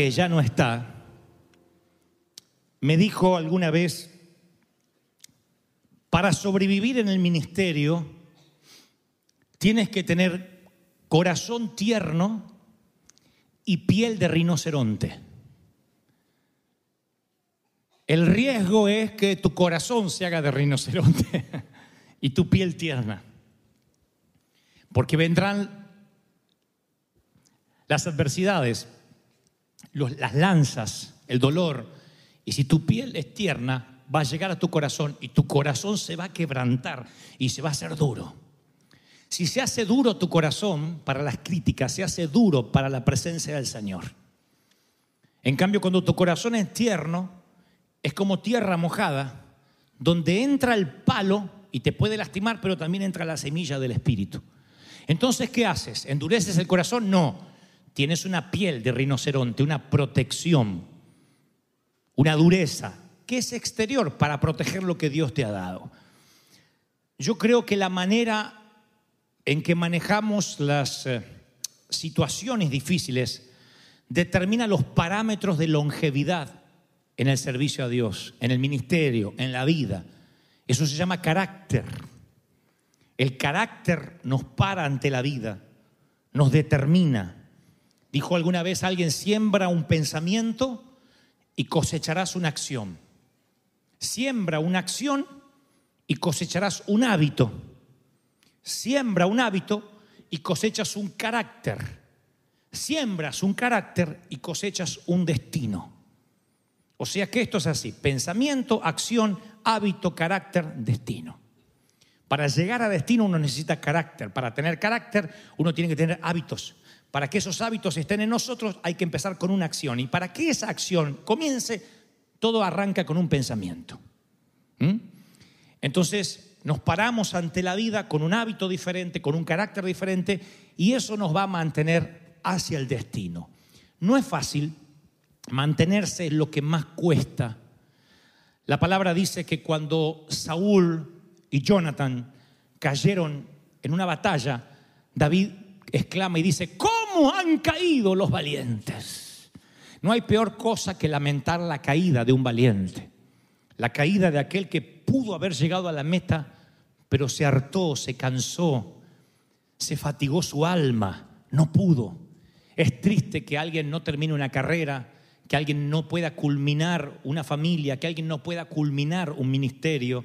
Que ya no está me dijo alguna vez, para sobrevivir en el ministerio tienes que tener corazón tierno y piel de rinoceronte. El riesgo es que tu corazón se haga de rinoceronte y tu piel tierna. Porque vendrán las adversidades, las lanzas, el dolor. Y si tu piel es tierna, va a llegar a tu corazón y tu corazón se va a quebrantar y se va a hacer duro. Si se hace duro tu corazón para las críticas, se hace duro para la presencia del Señor. En cambio, cuando tu corazón es tierno, es como tierra mojada, donde entra el palo y te puede lastimar, pero también entra la semilla del Espíritu. Entonces, ¿qué haces? ¿Endureces el corazón? No. Tienes una piel de rinoceronte, una protección, una dureza, que es exterior para proteger lo que Dios te ha dado. Yo creo que la manera en que manejamos las eh, situaciones difíciles determina los parámetros de longevidad en el servicio a Dios, en el ministerio, en la vida. Eso se llama carácter. El carácter nos para ante la vida, nos determina. Dijo alguna vez alguien, siembra un pensamiento y cosecharás una acción. Siembra una acción y cosecharás un hábito. Siembra un hábito y cosechas un carácter. Siembras un carácter y cosechas un destino. O sea que esto es así, pensamiento, acción, hábito, carácter, destino. Para llegar a destino uno necesita carácter. Para tener carácter uno tiene que tener hábitos. Para que esos hábitos estén en nosotros hay que empezar con una acción. Y para que esa acción comience, todo arranca con un pensamiento. ¿Mm? Entonces nos paramos ante la vida con un hábito diferente, con un carácter diferente, y eso nos va a mantener hacia el destino. No es fácil, Mantenerse es lo que más cuesta. La palabra dice que cuando Saúl y Jonathan cayeron en una batalla, David exclama y dice, ¿cómo han caído los valientes? No hay peor cosa que lamentar la caída de un valiente, la caída de aquel que pudo haber llegado a la meta, pero se hartó, se cansó, se fatigó su alma, no pudo. Es triste que alguien no termine una carrera, que alguien no pueda culminar una familia, que alguien no pueda culminar un ministerio.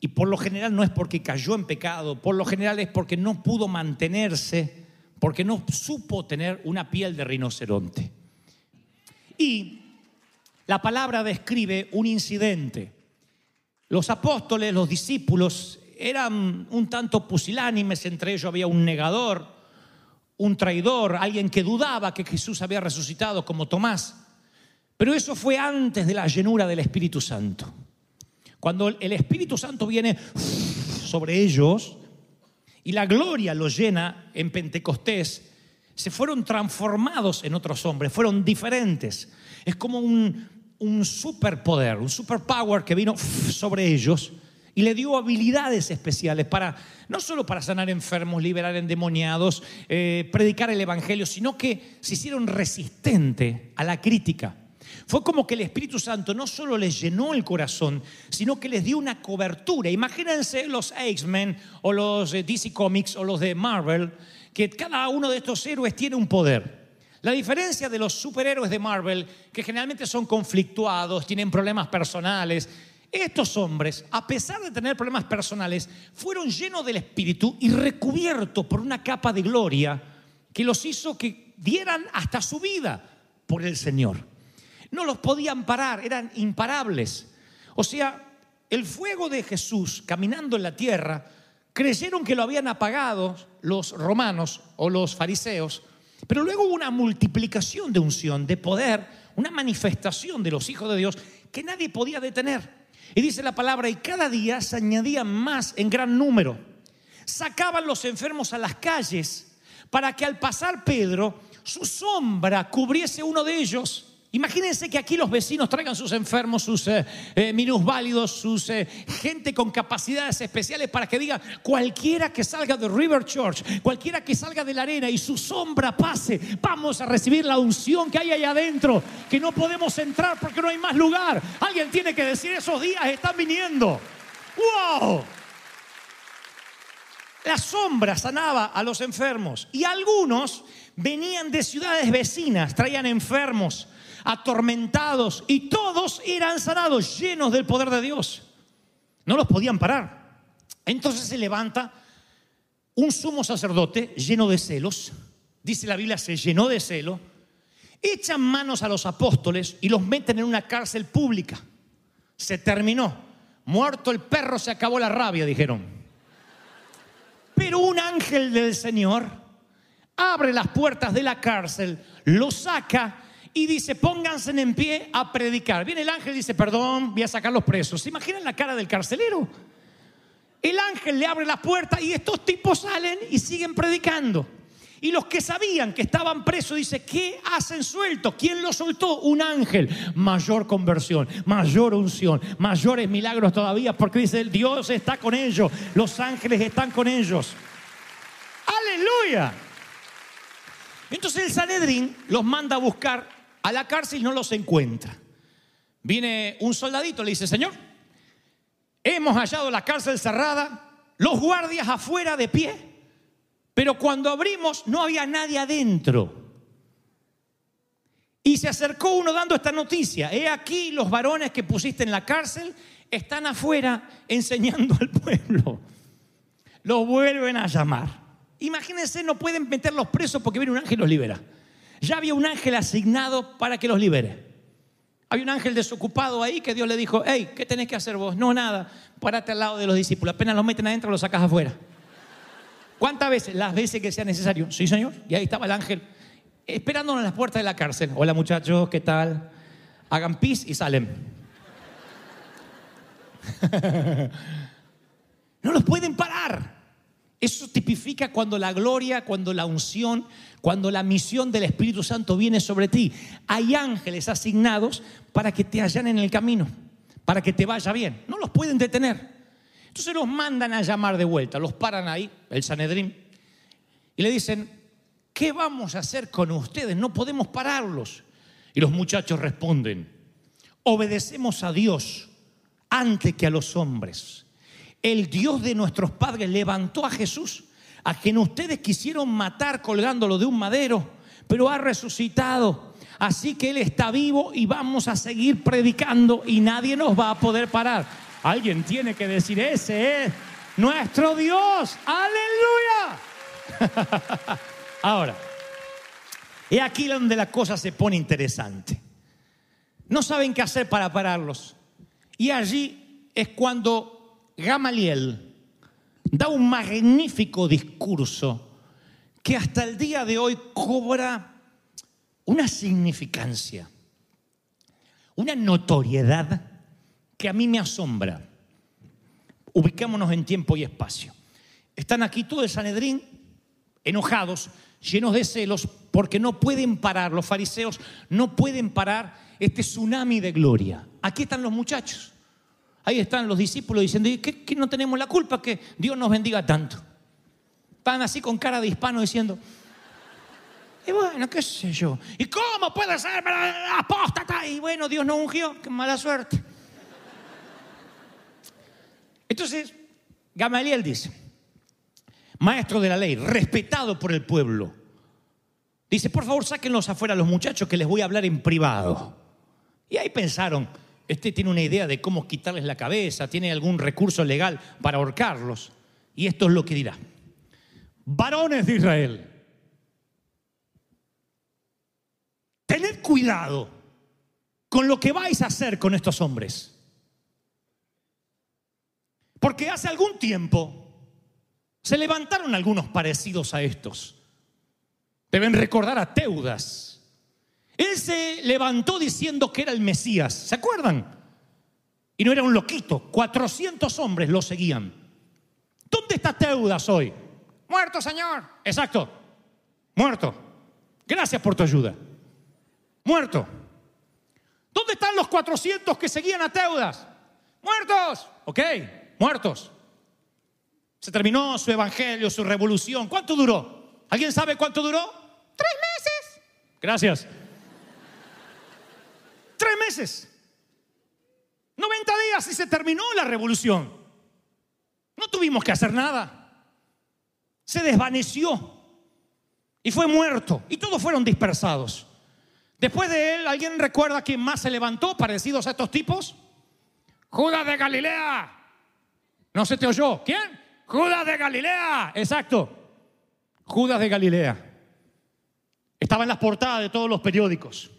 Y por lo general no es porque cayó en pecado, por lo general es porque no pudo mantenerse, porque no supo tener una piel de rinoceronte. Y la palabra describe un incidente. Los apóstoles, los discípulos, eran un tanto pusilánimes, entre ellos había un negador, un traidor, alguien que dudaba que Jesús había resucitado como Tomás. Pero eso fue antes de la llenura del Espíritu Santo. Cuando el Espíritu Santo viene sobre ellos y la gloria los llena en Pentecostés, se fueron transformados en otros hombres, fueron diferentes. Es como un, un superpoder, un superpower que vino sobre ellos y le dio habilidades especiales para, no solo para sanar enfermos, liberar endemoniados, eh, predicar el Evangelio, sino que se hicieron resistente a la crítica. Fue como que el Espíritu Santo no solo les llenó el corazón, sino que les dio una cobertura. Imagínense los X-Men o los DC Comics o los de Marvel, que cada uno de estos héroes tiene un poder. La diferencia de los superhéroes de Marvel, que generalmente son conflictuados, tienen problemas personales, estos hombres, a pesar de tener problemas personales, fueron llenos del Espíritu y recubiertos por una capa de gloria que los hizo que dieran hasta su vida por el Señor no los podían parar, eran imparables. O sea, el fuego de Jesús caminando en la tierra, creyeron que lo habían apagado los romanos o los fariseos, pero luego hubo una multiplicación de unción, de poder, una manifestación de los hijos de Dios que nadie podía detener. Y dice la palabra, y cada día se añadían más en gran número. Sacaban los enfermos a las calles para que al pasar Pedro, su sombra cubriese uno de ellos Imagínense que aquí los vecinos traigan sus enfermos, sus eh, eh, minusválidos, sus eh, gente con capacidades especiales para que diga cualquiera que salga de River Church, cualquiera que salga de la arena y su sombra pase, vamos a recibir la unción que hay ahí adentro, que no podemos entrar porque no hay más lugar. Alguien tiene que decir esos días están viniendo. ¡Wow! La sombra sanaba a los enfermos y algunos venían de ciudades vecinas, traían enfermos atormentados y todos eran sanados, llenos del poder de Dios. No los podían parar. Entonces se levanta un sumo sacerdote lleno de celos, dice la Biblia, se llenó de celo, echan manos a los apóstoles y los meten en una cárcel pública. Se terminó. Muerto el perro, se acabó la rabia, dijeron. Pero un ángel del Señor abre las puertas de la cárcel, lo saca y dice, pónganse en pie a predicar. Viene el ángel y dice, perdón, voy a sacar los presos. ¿Se imaginan la cara del carcelero? El ángel le abre la puerta y estos tipos salen y siguen predicando. Y los que sabían que estaban presos, dice, ¿qué hacen suelto? ¿Quién los soltó? Un ángel. Mayor conversión, mayor unción, mayores milagros todavía, porque dice, Dios está con ellos, los ángeles están con ellos. Aleluya. Entonces el Sanedrín los manda a buscar a la cárcel y no los encuentra. Viene un soldadito, le dice, Señor, hemos hallado la cárcel cerrada, los guardias afuera de pie, pero cuando abrimos no había nadie adentro. Y se acercó uno dando esta noticia, he aquí los varones que pusiste en la cárcel están afuera enseñando al pueblo. Los vuelven a llamar. Imagínense, no pueden meterlos presos porque viene un ángel y los libera ya había un ángel asignado para que los libere. Hay un ángel desocupado ahí que Dios le dijo, hey, ¿qué tenés que hacer vos? No, nada, párate al lado de los discípulos, apenas los meten adentro, los sacas afuera. ¿Cuántas veces? Las veces que sea necesario. Sí, Señor. Y ahí estaba el ángel esperándonos en las puertas de la cárcel. Hola muchachos, ¿qué tal? Hagan pis y salen. no los pueden parar. Eso tipifica cuando la gloria, cuando la unción, cuando la misión del Espíritu Santo viene sobre ti. Hay ángeles asignados para que te hallan en el camino, para que te vaya bien. No los pueden detener. Entonces los mandan a llamar de vuelta, los paran ahí, el Sanedrín, y le dicen, ¿qué vamos a hacer con ustedes? No podemos pararlos. Y los muchachos responden, obedecemos a Dios antes que a los hombres el Dios de nuestros padres levantó a Jesús, a quien ustedes quisieron matar colgándolo de un madero, pero ha resucitado. Así que Él está vivo y vamos a seguir predicando y nadie nos va a poder parar. Alguien tiene que decir, ese es nuestro Dios. Aleluya. Ahora, he aquí donde la cosa se pone interesante. No saben qué hacer para pararlos. Y allí es cuando Gamaliel da un magnífico discurso que hasta el día de hoy cobra una significancia, una notoriedad que a mí me asombra. Ubicémonos en tiempo y espacio. Están aquí todo el Sanedrín enojados, llenos de celos, porque no pueden parar, los fariseos no pueden parar este tsunami de gloria. Aquí están los muchachos. Ahí están los discípulos diciendo, ¿qué, no tenemos la culpa que Dios nos bendiga tanto? Están así con cara de hispano diciendo, y bueno, qué sé yo. ¿Y cómo puede ser apóstata? Y bueno, Dios no ungió, qué mala suerte. Entonces, Gamaliel dice, maestro de la ley, respetado por el pueblo, dice, por favor, sáquenlos afuera los muchachos que les voy a hablar en privado. Y ahí pensaron, este tiene una idea de cómo quitarles la cabeza, tiene algún recurso legal para ahorcarlos. Y esto es lo que dirá. Varones de Israel, tened cuidado con lo que vais a hacer con estos hombres. Porque hace algún tiempo se levantaron algunos parecidos a estos. Deben recordar a Teudas, él se levantó diciendo que era el Mesías. ¿Se acuerdan? Y no era un loquito. 400 hombres lo seguían. ¿Dónde está Teudas hoy? Muerto, Señor. Exacto. Muerto. Gracias por tu ayuda. Muerto. están los 400 que seguían a Teudas? Muertos. Ok, muertos. Se terminó su evangelio, su revolución. ¿Cuánto duró? ¿Alguien sabe cuánto duró? Tres meses. Gracias. Tres meses. 90 días y se terminó la revolución. No tuvimos que hacer nada. Se desvaneció y fue muerto y todos fueron dispersados. Después de él, ¿alguien recuerda quién más se levantó parecidos a estos tipos? Judas de Galilea. No se te oyó. ¿Quién? Judas de Galilea. Exacto. Judas de Galilea. Estaba en las portadas de todos los periódicos.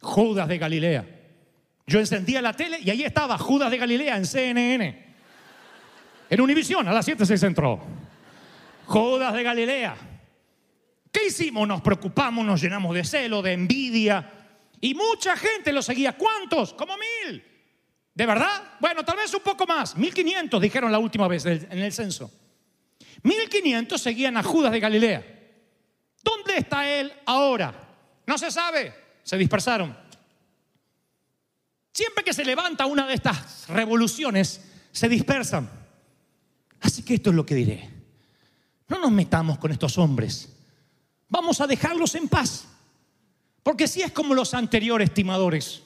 Judas de Galilea. Yo encendía la tele y ahí estaba Judas de Galilea en CNN. En Univisión, a las 7 se centró. Judas de Galilea. ¿Qué hicimos? Nos preocupamos, nos llenamos de celo, de envidia. Y mucha gente lo seguía. ¿Cuántos? Como mil. ¿De verdad? Bueno, tal vez un poco más. 1500 dijeron la última vez en el censo. 1500 seguían a Judas de Galilea. ¿Dónde está él ahora? No se sabe. Se dispersaron. Siempre que se levanta una de estas revoluciones, se dispersan. Así que esto es lo que diré. No nos metamos con estos hombres. Vamos a dejarlos en paz. Porque si es como los anteriores timadores,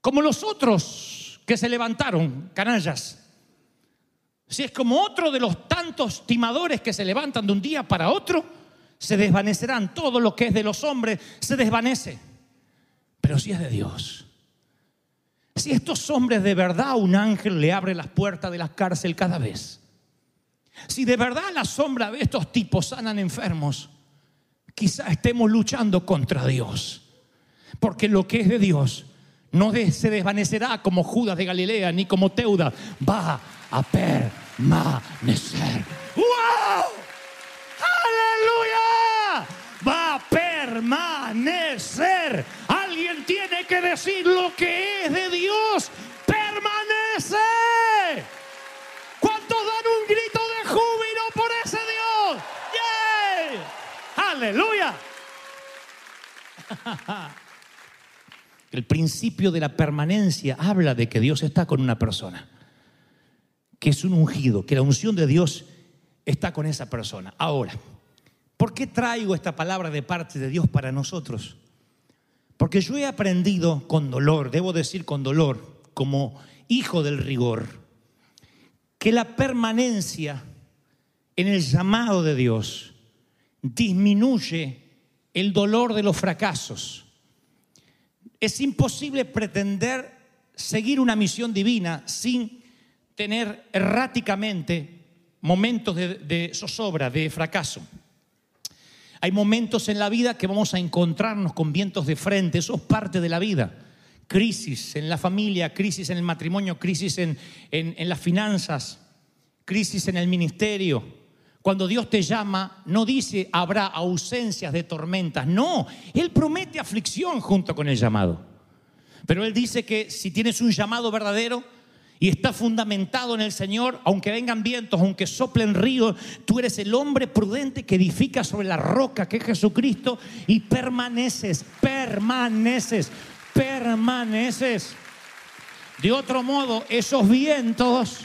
como los otros que se levantaron, canallas, si es como otro de los tantos timadores que se levantan de un día para otro, se desvanecerán. Todo lo que es de los hombres se desvanece. Pero si es de Dios, si estos hombres de verdad un ángel le abre las puertas de la cárcel cada vez, si de verdad la sombra de estos tipos sanan enfermos, quizá estemos luchando contra Dios. Porque lo que es de Dios no se desvanecerá como Judas de Galilea ni como Teuda. Va a permanecer. ¡Wow! ¡Aleluya! Va a permanecer. Alguien tiene que decir lo que es de Dios. Permanece. ¿Cuántos dan un grito de júbilo por ese Dios? ¡Yay! ¡Aleluya! El principio de la permanencia habla de que Dios está con una persona, que es un ungido, que la unción de Dios está con esa persona. Ahora, ¿por qué traigo esta palabra de parte de Dios para nosotros? Porque yo he aprendido con dolor, debo decir con dolor, como hijo del rigor, que la permanencia en el llamado de Dios disminuye el dolor de los fracasos es imposible pretender seguir una misión divina sin tener erráticamente momentos de, zozobra, de fracaso. Hay momentos en la vida que vamos a encontrarnos con vientos de frente, eso es parte de la vida. Crisis en la familia, crisis en el matrimonio, crisis en, en las finanzas, crisis en el ministerio, cuando Dios te llama, no dice habrá ausencias de tormentas. No, Él promete aflicción junto con el llamado. Pero Él dice que si tienes un llamado verdadero y está fundamentado en el Señor, aunque vengan vientos, aunque soplen ríos, tú eres el hombre prudente que edifica sobre la roca que es Jesucristo y permaneces, permaneces, permaneces. De otro modo, esos vientos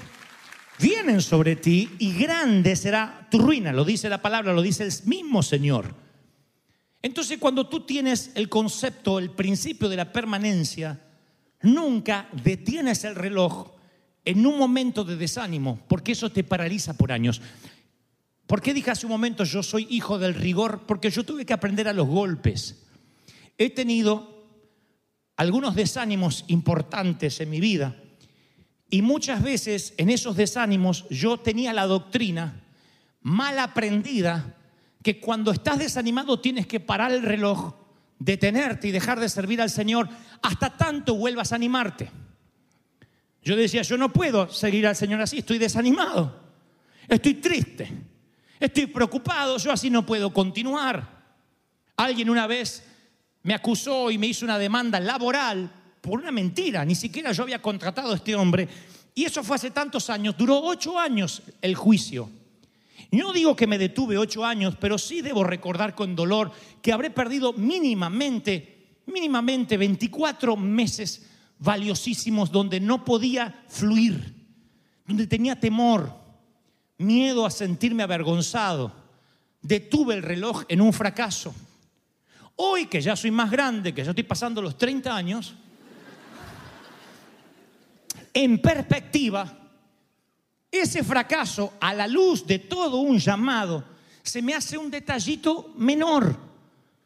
vienen sobre ti y grande será tu ruina. Lo dice la palabra, lo dice el mismo Señor. Entonces cuando tú tienes el concepto, el principio de la permanencia, nunca detienes el reloj en un momento de desánimo, porque eso te paraliza por años. ¿Por qué dije hace un momento yo soy hijo del rigor? Porque yo tuve que aprender a los golpes. He tenido algunos desánimos importantes en mi vida y muchas veces en esos desánimos yo tenía la doctrina mal aprendida que cuando estás desanimado tienes que parar el reloj, detenerte y dejar de servir al Señor hasta tanto vuelvas a animarte. Yo decía, yo no puedo seguir al Señor así, estoy desanimado, estoy triste, estoy preocupado, yo así no puedo continuar. Alguien una vez me acusó y me hizo una demanda laboral por una mentira, ni siquiera yo había contratado a este hombre. Y eso fue hace tantos años, duró ocho años el juicio. No digo que me detuve ocho años, pero sí debo recordar con dolor que habré perdido mínimamente mínimamente 24 meses valiosísimos donde no podía fluir, donde tenía temor, miedo a sentirme avergonzado. Detuve el reloj en un fracaso. Hoy que ya soy más grande, que ya estoy pasando los 30 años, en perspectiva, ese fracaso a la luz de todo un llamado se me hace un detallito menor,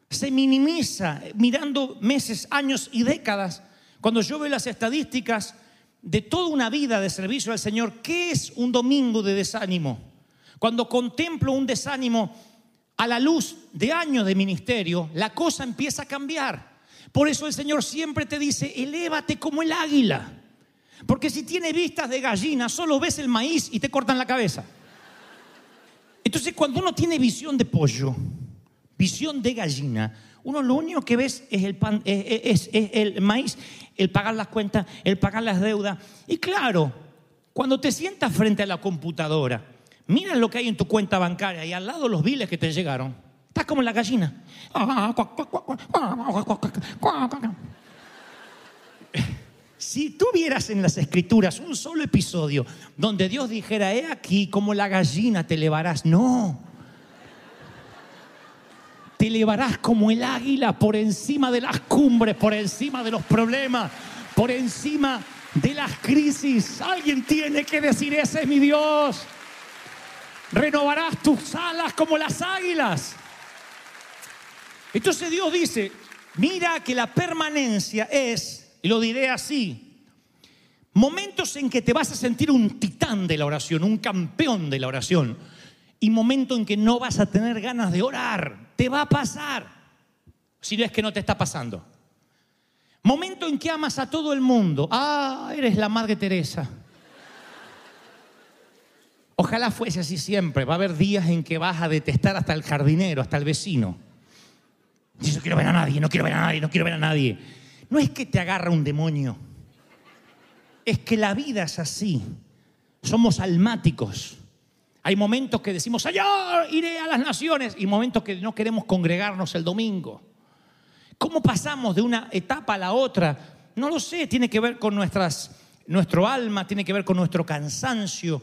se minimiza mirando meses, años y décadas. Cuando yo veo las estadísticas de toda una vida de servicio al Señor, ¿qué es un domingo de desánimo? Cuando contemplo un desánimo a la luz de años de ministerio, la cosa empieza a cambiar. Por eso el Señor siempre te dice, elévate como el águila. Porque si tiene vistas de gallina, solo ves el maíz y te cortan la cabeza. Entonces, cuando uno tiene visión de pollo, visión de gallina, uno lo único que ves es el, pan, es, el maíz, el pagar las cuentas, el pagar las deudas. Y claro, cuando te sientas frente a la computadora, mira lo que hay en tu cuenta bancaria y al lado los biles que te llegaron. Estás como la gallina. Si tuvieras en las escrituras un solo episodio donde Dios dijera, he aquí como la gallina te elevarás, no. Te elevarás como el águila por encima de las cumbres, por encima de los problemas, por encima de las crisis. Alguien tiene que decir, ese es mi Dios. Renovarás tus alas como las águilas. Entonces Dios dice, mira que la permanencia es y lo diré así, momentos en que te vas a sentir un titán de la oración, un campeón de la oración, y momentos en que no vas a tener ganas de orar, te va a pasar, si no es que no te está pasando. Momento en que amas a todo el mundo, ah, eres la Madre Teresa. Ojalá fuese así siempre. Va a haber días en que vas a detestar hasta el jardinero, hasta el vecino. Dice, no quiero ver a nadie, no quiero ver a nadie, no quiero ver a nadie. No es que te agarra un demonio, es que la vida es así. Somos almáticos. Hay momentos que decimos, allá iré a las naciones, y momentos que no queremos congregarnos el domingo. ¿Cómo pasamos de una etapa a la otra? No lo sé, tiene que ver con nuestras, nuestro alma, tiene que ver con nuestro cansancio.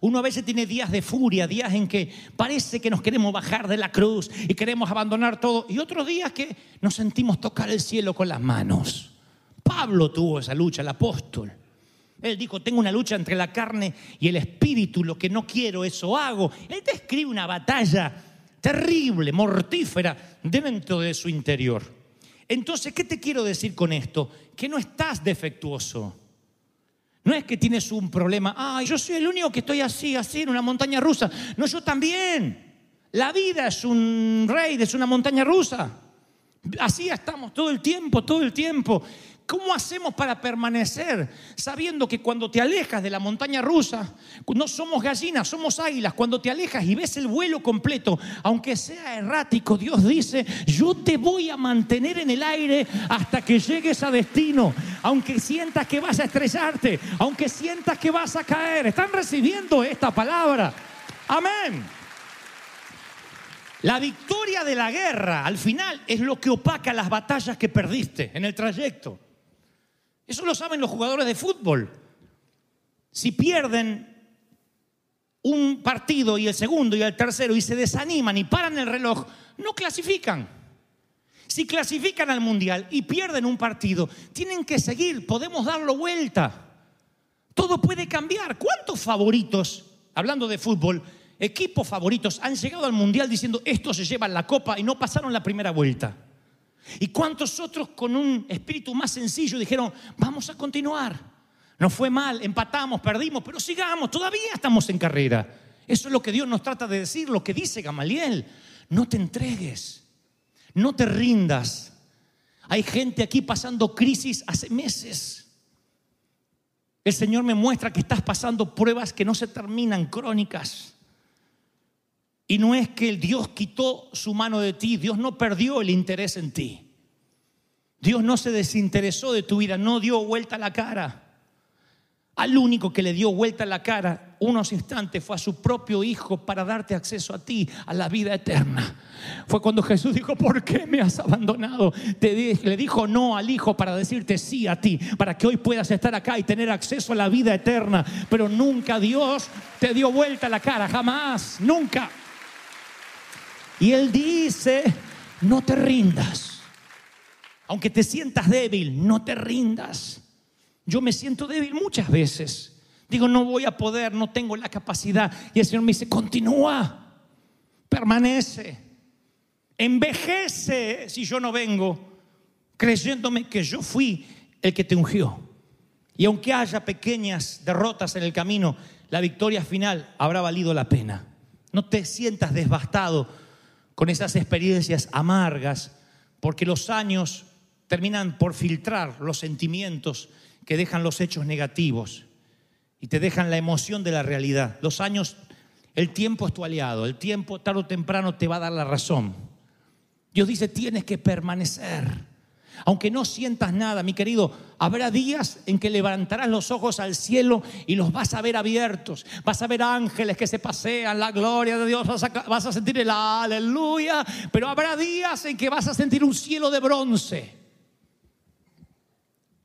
Uno a veces tiene días de furia, días en que parece que nos queremos bajar de la cruz y queremos abandonar todo, y otros días que nos sentimos tocar el cielo con las manos. Pablo tuvo esa lucha, el apóstol. Él dijo, tengo una lucha entre la carne y el espíritu, lo que no quiero, eso hago. Él describe una batalla terrible, mortífera, dentro de su interior. Entonces, ¿qué te quiero decir con esto? Que no estás defectuoso. No es que tienes un problema, ay, yo soy el único que estoy así, así, en una montaña rusa. No, yo también. La vida es un rey, es una montaña rusa. Así estamos todo el tiempo, todo el tiempo. ¿Cómo hacemos para permanecer sabiendo que cuando te alejas de la montaña rusa, no somos gallinas, somos águilas? Cuando te alejas y ves el vuelo completo, aunque sea errático, Dios dice, yo te voy a mantener en el aire hasta que llegues a destino, aunque sientas que vas a estrellarte, aunque sientas que vas a caer. Están recibiendo esta palabra. Amén. La victoria de la guerra al final es lo que opaca las batallas que perdiste en el trayecto. Eso lo saben los jugadores de fútbol. Si pierden un partido y el segundo y el tercero y se desaniman y paran el reloj, no clasifican. Si clasifican al mundial y pierden un partido, tienen que seguir, podemos darlo vuelta. Todo puede cambiar. ¿Cuántos favoritos, hablando de fútbol, equipos favoritos han llegado al mundial diciendo esto se lleva la copa y no pasaron la primera vuelta? ¿Y cuántos otros con un espíritu más sencillo dijeron, vamos a continuar? No fue mal, empatamos, perdimos, pero sigamos, todavía estamos en carrera. Eso es lo que Dios nos trata de decir, lo que dice Gamaliel. No te entregues, no te rindas. Hay gente aquí pasando crisis hace meses. El Señor me muestra que estás pasando pruebas que no se terminan, crónicas. Y no es que el Dios quitó su mano de ti, Dios no perdió el interés en ti. Dios no se desinteresó de tu vida, no dio vuelta la cara. al único que le dio vuelta la cara unos instantes fue a su propio Hijo para darte acceso a ti, a la vida eterna. Fue cuando Jesús dijo, ¿por qué me has abandonado? Te le dijo no al Hijo para decirte sí a ti, para que hoy puedas estar acá y tener acceso a la vida eterna. Pero nunca Dios te dio vuelta la cara, jamás, nunca. Y Él dice, no te rindas. Aunque te sientas débil, no te rindas. Yo me siento débil muchas veces. Digo, no voy a poder, no tengo la capacidad. Y el Señor me dice, continúa, permanece, envejece si yo no vengo, creyéndome que yo fui el que te ungió. Y aunque haya pequeñas derrotas en el camino, la victoria final habrá valido la pena. No te sientas devastado con esas experiencias amargas, porque los años terminan por filtrar los sentimientos que dejan los hechos negativos y te dejan la emoción de la realidad. Los años, el tiempo es tu aliado, el tiempo tarde o temprano te va a dar la razón. Dios dice, tienes que permanecer. Aunque no sientas nada, mi querido, habrá días en que levantarás los ojos al cielo y los vas a ver abiertos. Vas a ver ángeles que se pasean, la gloria de Dios, vas a, vas a sentir el aleluya. Pero habrá días en que vas a sentir un cielo de bronce.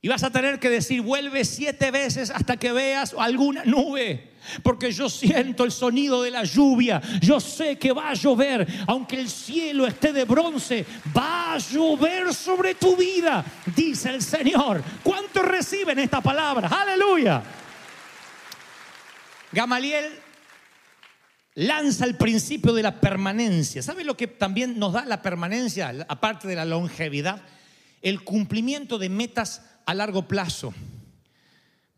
Y vas a tener que decir, vuelve siete veces hasta que veas alguna nube. Porque yo siento el sonido de la lluvia. Yo sé que va a llover. Aunque el cielo esté de bronce, va a llover sobre tu vida, dice el Señor. ¿Cuántos reciben esta palabra? Aleluya. Gamaliel lanza el principio de la permanencia. ¿Sabe lo que también nos da la permanencia, aparte de la longevidad? El cumplimiento de metas a largo plazo,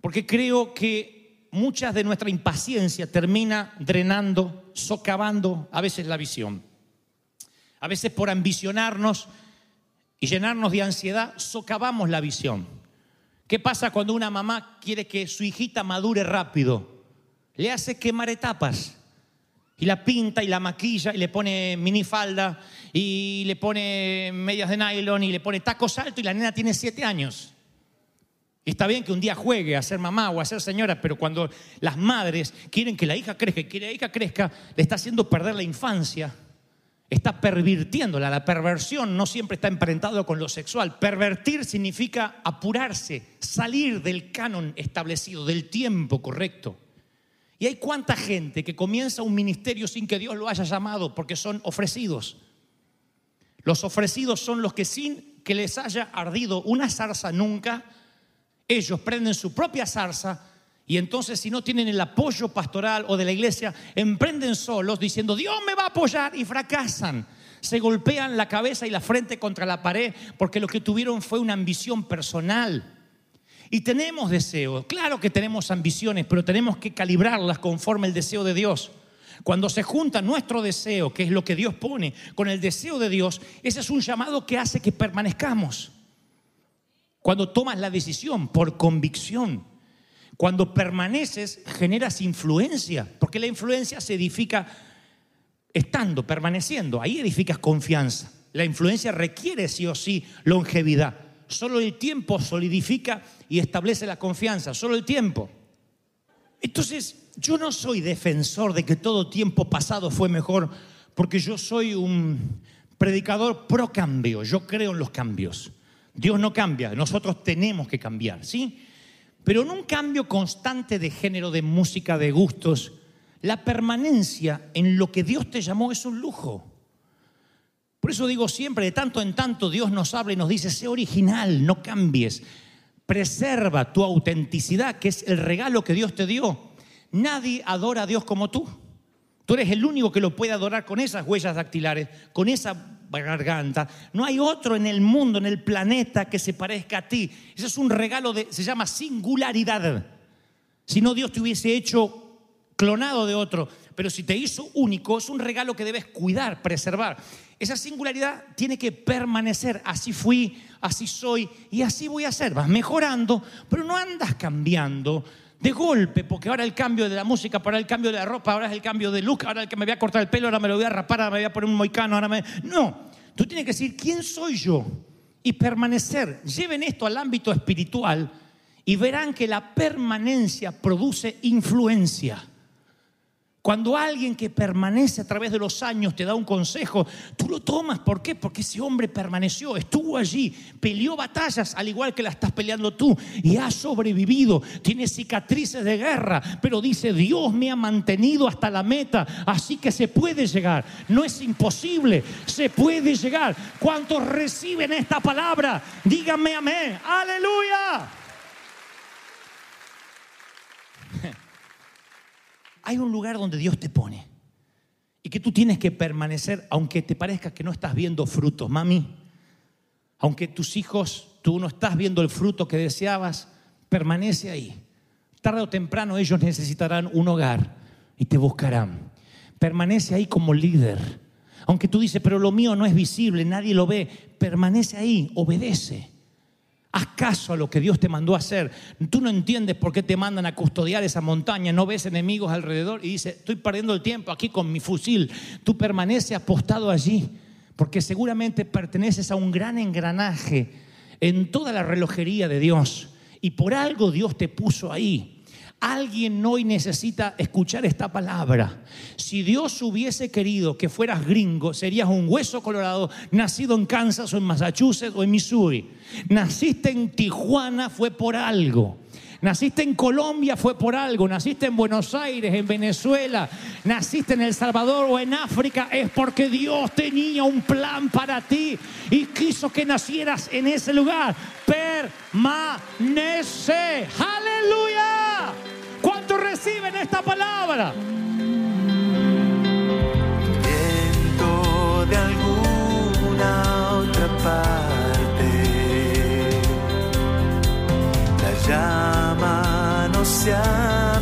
porque creo que muchas de nuestra impaciencia termina drenando, socavando a veces la visión. A veces por ambicionarnos y llenarnos de ansiedad, socavamos la visión. ¿Qué pasa cuando una mamá quiere que su hijita madure rápido? Le hace quemar etapas. Y la pinta y la maquilla y le pone minifalda y le pone medias de nylon y le pone tacos altos y la nena tiene siete años. Y está bien que un día juegue a ser mamá o a ser señora, pero cuando las madres quieren que la hija crezca, que la hija crezca, le está haciendo perder la infancia, está pervirtiéndola. La perversión no siempre está emparentado con lo sexual. Pervertir significa apurarse, salir del canon establecido, del tiempo correcto. Y hay cuánta gente que comienza un ministerio sin que Dios lo haya llamado porque son ofrecidos. Los ofrecidos son los que sin que les haya ardido una zarza nunca, ellos prenden su propia zarza y entonces si no tienen el apoyo pastoral o de la iglesia, emprenden solos diciendo, Dios me va a apoyar y fracasan. Se golpean la cabeza y la frente contra la pared porque lo que tuvieron fue una ambición personal. Y tenemos deseos, claro que tenemos ambiciones, pero tenemos que calibrarlas conforme el deseo de Dios. Cuando se junta nuestro deseo, que es lo que Dios pone, con el deseo de Dios, ese es un llamado que hace que permanezcamos. Cuando tomas la decisión por convicción, cuando permaneces, generas influencia, porque la influencia se edifica estando, permaneciendo. Ahí edificas confianza. La influencia requiere sí o sí longevidad. Solo el tiempo solidifica y establece la confianza, solo el tiempo. Entonces, yo no soy defensor de que todo tiempo pasado fue mejor, porque yo soy un predicador pro cambio, yo creo en los cambios. Dios no cambia, nosotros tenemos que cambiar, ¿sí? Pero en un cambio constante de género, de música, de gustos, la permanencia en lo que Dios te llamó es un lujo. Por eso digo siempre, de tanto en tanto Dios nos habla y nos dice, sé original, no cambies, preserva tu autenticidad, que es el regalo que Dios te dio. Nadie adora a Dios como tú. Tú eres el único que lo puede adorar con esas huellas dactilares, con esa No hay otro en el mundo, en el planeta que se parezca a ti. Ese es un regalo de, se llama singularidad. Si no, Dios te hubiese hecho clonado de otro. Pero si te hizo único, es un regalo que debes cuidar, preservar. Esa singularidad tiene que permanecer. Así fui, así soy y así voy a ser. Vas mejorando, pero no andas cambiando de golpe, porque ahora el cambio de la música, ahora el cambio de la ropa, ahora es el cambio de look, ahora el que me voy a cortar el pelo, ahora me lo voy a rapar, ahora me voy a poner un moicano, ahora me... No, tú tienes que decir, ¿quién soy yo? Y permanecer. Lleven esto al ámbito espiritual y verán que la permanencia produce influencia. Cuando alguien que permanece a través de los años te da un consejo, tú lo tomas. ¿Por qué? Porque ese hombre permaneció, estuvo allí, peleó batallas al igual que la estás peleando tú y ha sobrevivido. Tiene cicatrices de guerra, pero dice, Dios me ha mantenido hasta la meta, así que se puede llegar. No es imposible, se puede llegar. ¿Cuántos reciben esta palabra? Díganme amén. Aleluya. Hay un lugar donde Dios te pone y que tú tienes que permanecer aunque te parezca que no estás viendo frutos, mami. Aunque tus hijos, tú no estás viendo el fruto que deseabas, permanece ahí. Tarde o temprano ellos necesitarán un hogar y te buscarán. Permanece ahí como líder. Aunque tú dices, pero lo mío no es visible, nadie lo ve, permanece ahí, obedece. Haz caso a lo que Dios te mandó a hacer. Tú no entiendes por qué te mandan a custodiar esa montaña, no ves enemigos alrededor y dices, estoy perdiendo el tiempo aquí con mi fusil. Tú permaneces apostado allí porque seguramente perteneces a un gran engranaje en toda la relojería de Dios y por algo Dios te puso ahí. Alguien hoy necesita escuchar esta palabra. Si Dios hubiese querido que fueras gringo, serías un hueso colorado, nacido en Kansas o en Massachusetts o en Missouri. Naciste en Tijuana fue por algo. Naciste en Colombia fue por algo, naciste en Buenos Aires, en Venezuela, naciste en El Salvador o en África, es porque Dios tenía un plan para ti y quiso que nacieras en ese lugar. Permanece. Aleluya. ¿Cuántos reciben esta palabra? Viento de alguna otra parte. La llama no se ha